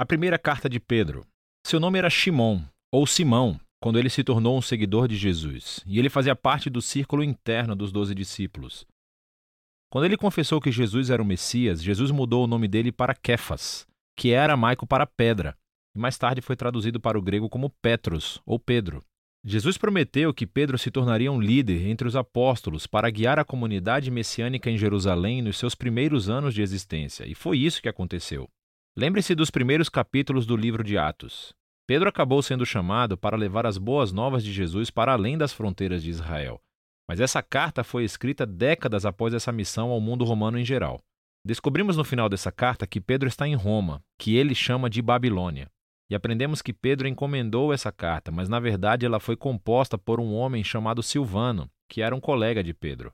A primeira carta de Pedro. Seu nome era Shimon, ou Simão, quando ele se tornou um seguidor de Jesus, e ele fazia parte do círculo interno dos doze discípulos. Quando ele confessou que Jesus era o Messias, Jesus mudou o nome dele para Kefas, que é aramaico para pedra, e mais tarde foi traduzido para o grego como Petros, ou Pedro. Jesus prometeu que Pedro se tornaria um líder entre os apóstolos para guiar a comunidade messiânica em Jerusalém nos seus primeiros anos de existência, e foi isso que aconteceu. Lembre-se dos primeiros capítulos do livro de Atos. Pedro acabou sendo chamado para levar as boas novas de Jesus para além das fronteiras de Israel. Mas essa carta foi escrita décadas após essa missão ao mundo romano em geral. Descobrimos no final dessa carta que Pedro está em Roma, que ele chama de Babilônia. E aprendemos que Pedro encomendou essa carta, mas na verdade ela foi composta por um homem chamado Silvano, que era um colega de Pedro.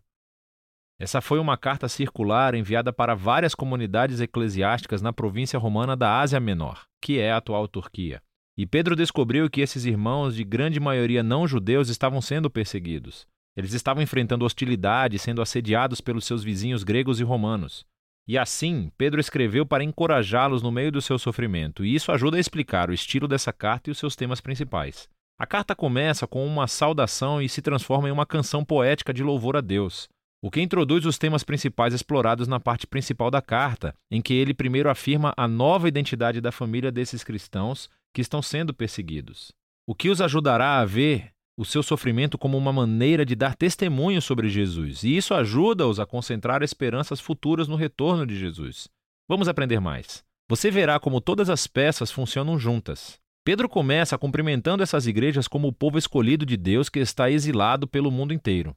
Essa foi uma carta circular enviada para várias comunidades eclesiásticas na província romana da Ásia Menor, que é a atual Turquia. E Pedro descobriu que esses irmãos, de grande maioria não judeus, estavam sendo perseguidos. Eles estavam enfrentando hostilidade, sendo assediados pelos seus vizinhos gregos e romanos. E assim, Pedro escreveu para encorajá-los no meio do seu sofrimento, e isso ajuda a explicar o estilo dessa carta e os seus temas principais. A carta começa com uma saudação e se transforma em uma canção poética de louvor a Deus o que introduz os temas principais explorados na parte principal da carta, em que ele primeiro afirma a nova identidade da família desses cristãos que estão sendo perseguidos, o que os ajudará a ver o seu sofrimento como uma maneira de dar testemunho sobre Jesus, e isso ajuda-os a concentrar esperanças futuras no retorno de Jesus. Vamos aprender mais. Você verá como todas as peças funcionam juntas. Pedro começa cumprimentando essas igrejas como o povo escolhido de Deus que está exilado pelo mundo inteiro.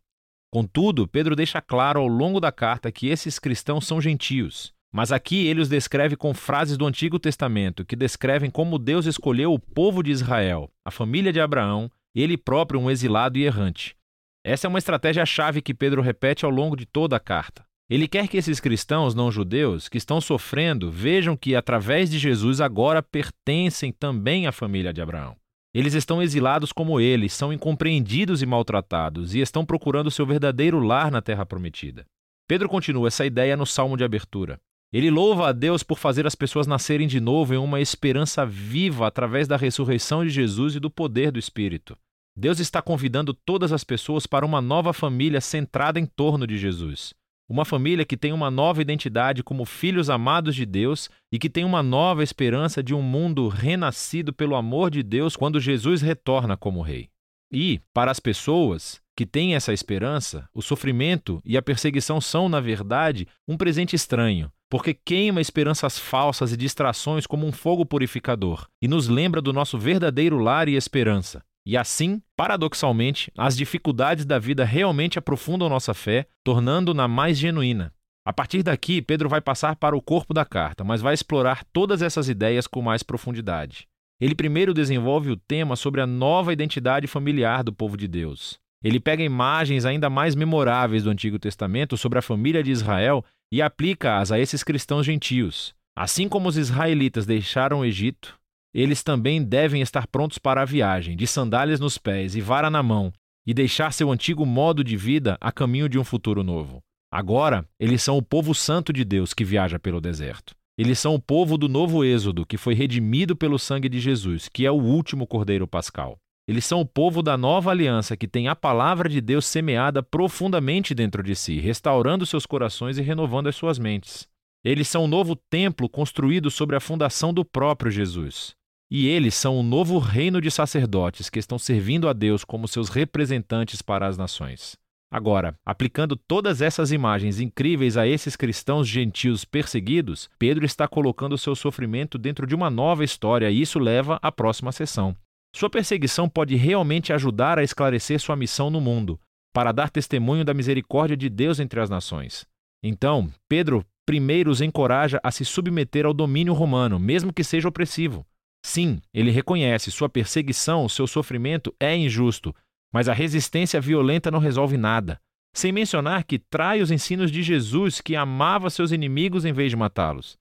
Contudo, Pedro deixa claro ao longo da carta que esses cristãos são gentios. Mas aqui ele os descreve com frases do Antigo Testamento que descrevem como Deus escolheu o povo de Israel, a família de Abraão, ele próprio um exilado e errante. Essa é uma estratégia-chave que Pedro repete ao longo de toda a carta. Ele quer que esses cristãos não judeus que estão sofrendo vejam que, através de Jesus, agora pertencem também à família de Abraão. Eles estão exilados como eles, são incompreendidos e maltratados, e estão procurando seu verdadeiro lar na terra prometida. Pedro continua essa ideia no salmo de abertura. Ele louva a Deus por fazer as pessoas nascerem de novo em uma esperança viva através da ressurreição de Jesus e do poder do Espírito. Deus está convidando todas as pessoas para uma nova família centrada em torno de Jesus. Uma família que tem uma nova identidade como filhos amados de Deus e que tem uma nova esperança de um mundo renascido pelo amor de Deus quando Jesus retorna como Rei. E, para as pessoas que têm essa esperança, o sofrimento e a perseguição são, na verdade, um presente estranho, porque queima esperanças falsas e distrações como um fogo purificador e nos lembra do nosso verdadeiro lar e esperança, e assim, paradoxalmente, as dificuldades da vida realmente aprofundam nossa fé, tornando-na mais genuína. A partir daqui, Pedro vai passar para o corpo da carta, mas vai explorar todas essas ideias com mais profundidade. Ele primeiro desenvolve o tema sobre a nova identidade familiar do povo de Deus. Ele pega imagens ainda mais memoráveis do Antigo Testamento sobre a família de Israel e aplica-as a esses cristãos gentios. Assim como os israelitas deixaram o Egito, eles também devem estar prontos para a viagem, de sandálias nos pés e vara na mão, e deixar seu antigo modo de vida a caminho de um futuro novo. Agora, eles são o povo santo de Deus que viaja pelo deserto. Eles são o povo do novo Êxodo, que foi redimido pelo sangue de Jesus, que é o último Cordeiro Pascal. Eles são o povo da nova aliança que tem a palavra de Deus semeada profundamente dentro de si, restaurando seus corações e renovando as suas mentes. Eles são o novo templo construído sobre a fundação do próprio Jesus. E eles são o novo reino de sacerdotes que estão servindo a Deus como seus representantes para as nações. Agora, aplicando todas essas imagens incríveis a esses cristãos gentios perseguidos, Pedro está colocando seu sofrimento dentro de uma nova história e isso leva à próxima sessão. Sua perseguição pode realmente ajudar a esclarecer sua missão no mundo, para dar testemunho da misericórdia de Deus entre as nações. Então, Pedro primeiro os encoraja a se submeter ao domínio romano, mesmo que seja opressivo. Sim, ele reconhece sua perseguição, seu sofrimento é injusto, mas a resistência violenta não resolve nada. Sem mencionar que trai os ensinos de Jesus, que amava seus inimigos em vez de matá-los.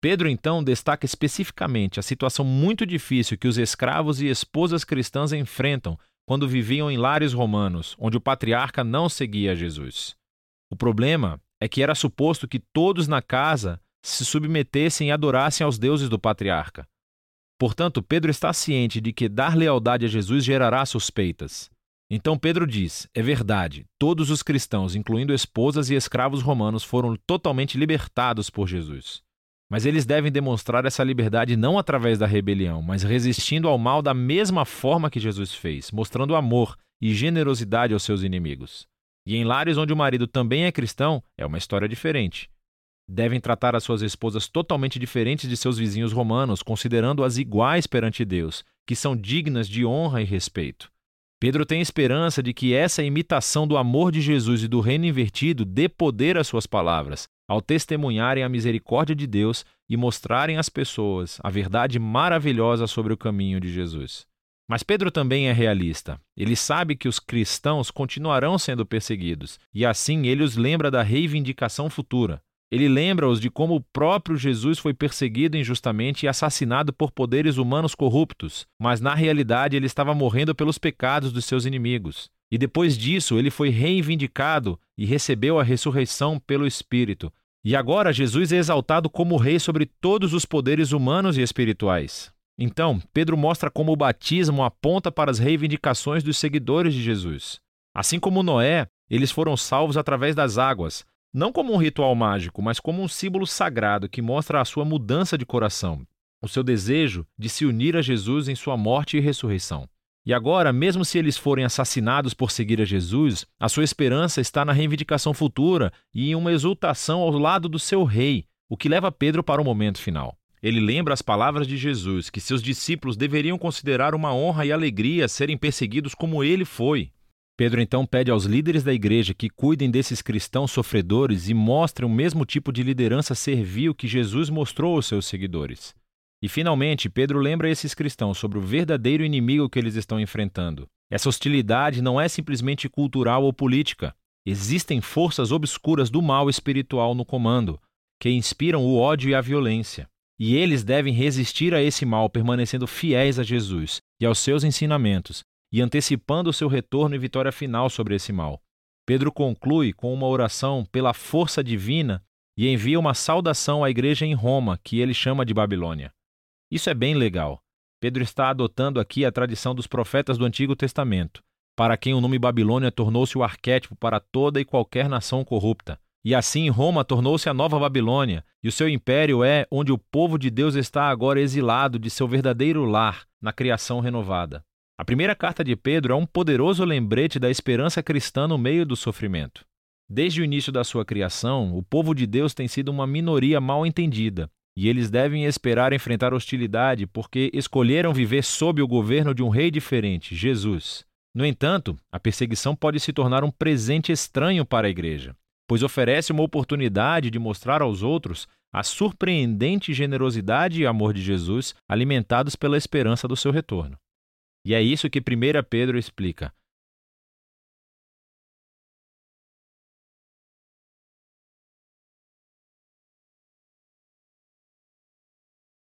Pedro então destaca especificamente a situação muito difícil que os escravos e esposas cristãs enfrentam quando viviam em lares romanos, onde o patriarca não seguia Jesus. O problema é que era suposto que todos na casa se submetessem e adorassem aos deuses do patriarca. Portanto, Pedro está ciente de que dar lealdade a Jesus gerará suspeitas. Então Pedro diz: é verdade, todos os cristãos, incluindo esposas e escravos romanos, foram totalmente libertados por Jesus. Mas eles devem demonstrar essa liberdade não através da rebelião, mas resistindo ao mal da mesma forma que Jesus fez, mostrando amor e generosidade aos seus inimigos. E em lares onde o marido também é cristão, é uma história diferente. Devem tratar as suas esposas totalmente diferentes de seus vizinhos romanos, considerando-as iguais perante Deus, que são dignas de honra e respeito. Pedro tem esperança de que essa imitação do amor de Jesus e do reino invertido dê poder às suas palavras, ao testemunharem a misericórdia de Deus e mostrarem às pessoas a verdade maravilhosa sobre o caminho de Jesus. Mas Pedro também é realista. Ele sabe que os cristãos continuarão sendo perseguidos, e assim ele os lembra da reivindicação futura. Ele lembra-os de como o próprio Jesus foi perseguido injustamente e assassinado por poderes humanos corruptos, mas na realidade ele estava morrendo pelos pecados dos seus inimigos. E depois disso ele foi reivindicado e recebeu a ressurreição pelo Espírito. E agora Jesus é exaltado como rei sobre todos os poderes humanos e espirituais. Então, Pedro mostra como o batismo aponta para as reivindicações dos seguidores de Jesus. Assim como Noé, eles foram salvos através das águas, não como um ritual mágico, mas como um símbolo sagrado que mostra a sua mudança de coração, o seu desejo de se unir a Jesus em sua morte e ressurreição. E agora, mesmo se eles forem assassinados por seguir a Jesus, a sua esperança está na reivindicação futura e em uma exultação ao lado do seu rei, o que leva Pedro para o momento final. Ele lembra as palavras de Jesus, que seus discípulos deveriam considerar uma honra e alegria serem perseguidos como ele foi. Pedro então pede aos líderes da igreja que cuidem desses cristãos sofredores e mostrem o mesmo tipo de liderança servil que Jesus mostrou aos seus seguidores. E finalmente, Pedro lembra esses cristãos sobre o verdadeiro inimigo que eles estão enfrentando. Essa hostilidade não é simplesmente cultural ou política. Existem forças obscuras do mal espiritual no comando, que inspiram o ódio e a violência. E eles devem resistir a esse mal permanecendo fiéis a Jesus e aos seus ensinamentos e antecipando seu retorno e vitória final sobre esse mal. Pedro conclui com uma oração pela força divina e envia uma saudação à igreja em Roma, que ele chama de Babilônia. Isso é bem legal. Pedro está adotando aqui a tradição dos profetas do Antigo Testamento, para quem o nome Babilônia tornou-se o arquétipo para toda e qualquer nação corrupta. E assim Roma tornou-se a nova Babilônia, e o seu império é onde o povo de Deus está agora exilado de seu verdadeiro lar, na criação renovada. A primeira carta de Pedro é um poderoso lembrete da esperança cristã no meio do sofrimento. Desde o início da sua criação, o povo de Deus tem sido uma minoria mal entendida, e eles devem esperar enfrentar hostilidade porque escolheram viver sob o governo de um rei diferente, Jesus. No entanto, a perseguição pode se tornar um presente estranho para a igreja pois oferece uma oportunidade de mostrar aos outros a surpreendente generosidade e amor de Jesus, alimentados pela esperança do seu retorno. E é isso que 1 Pedro explica.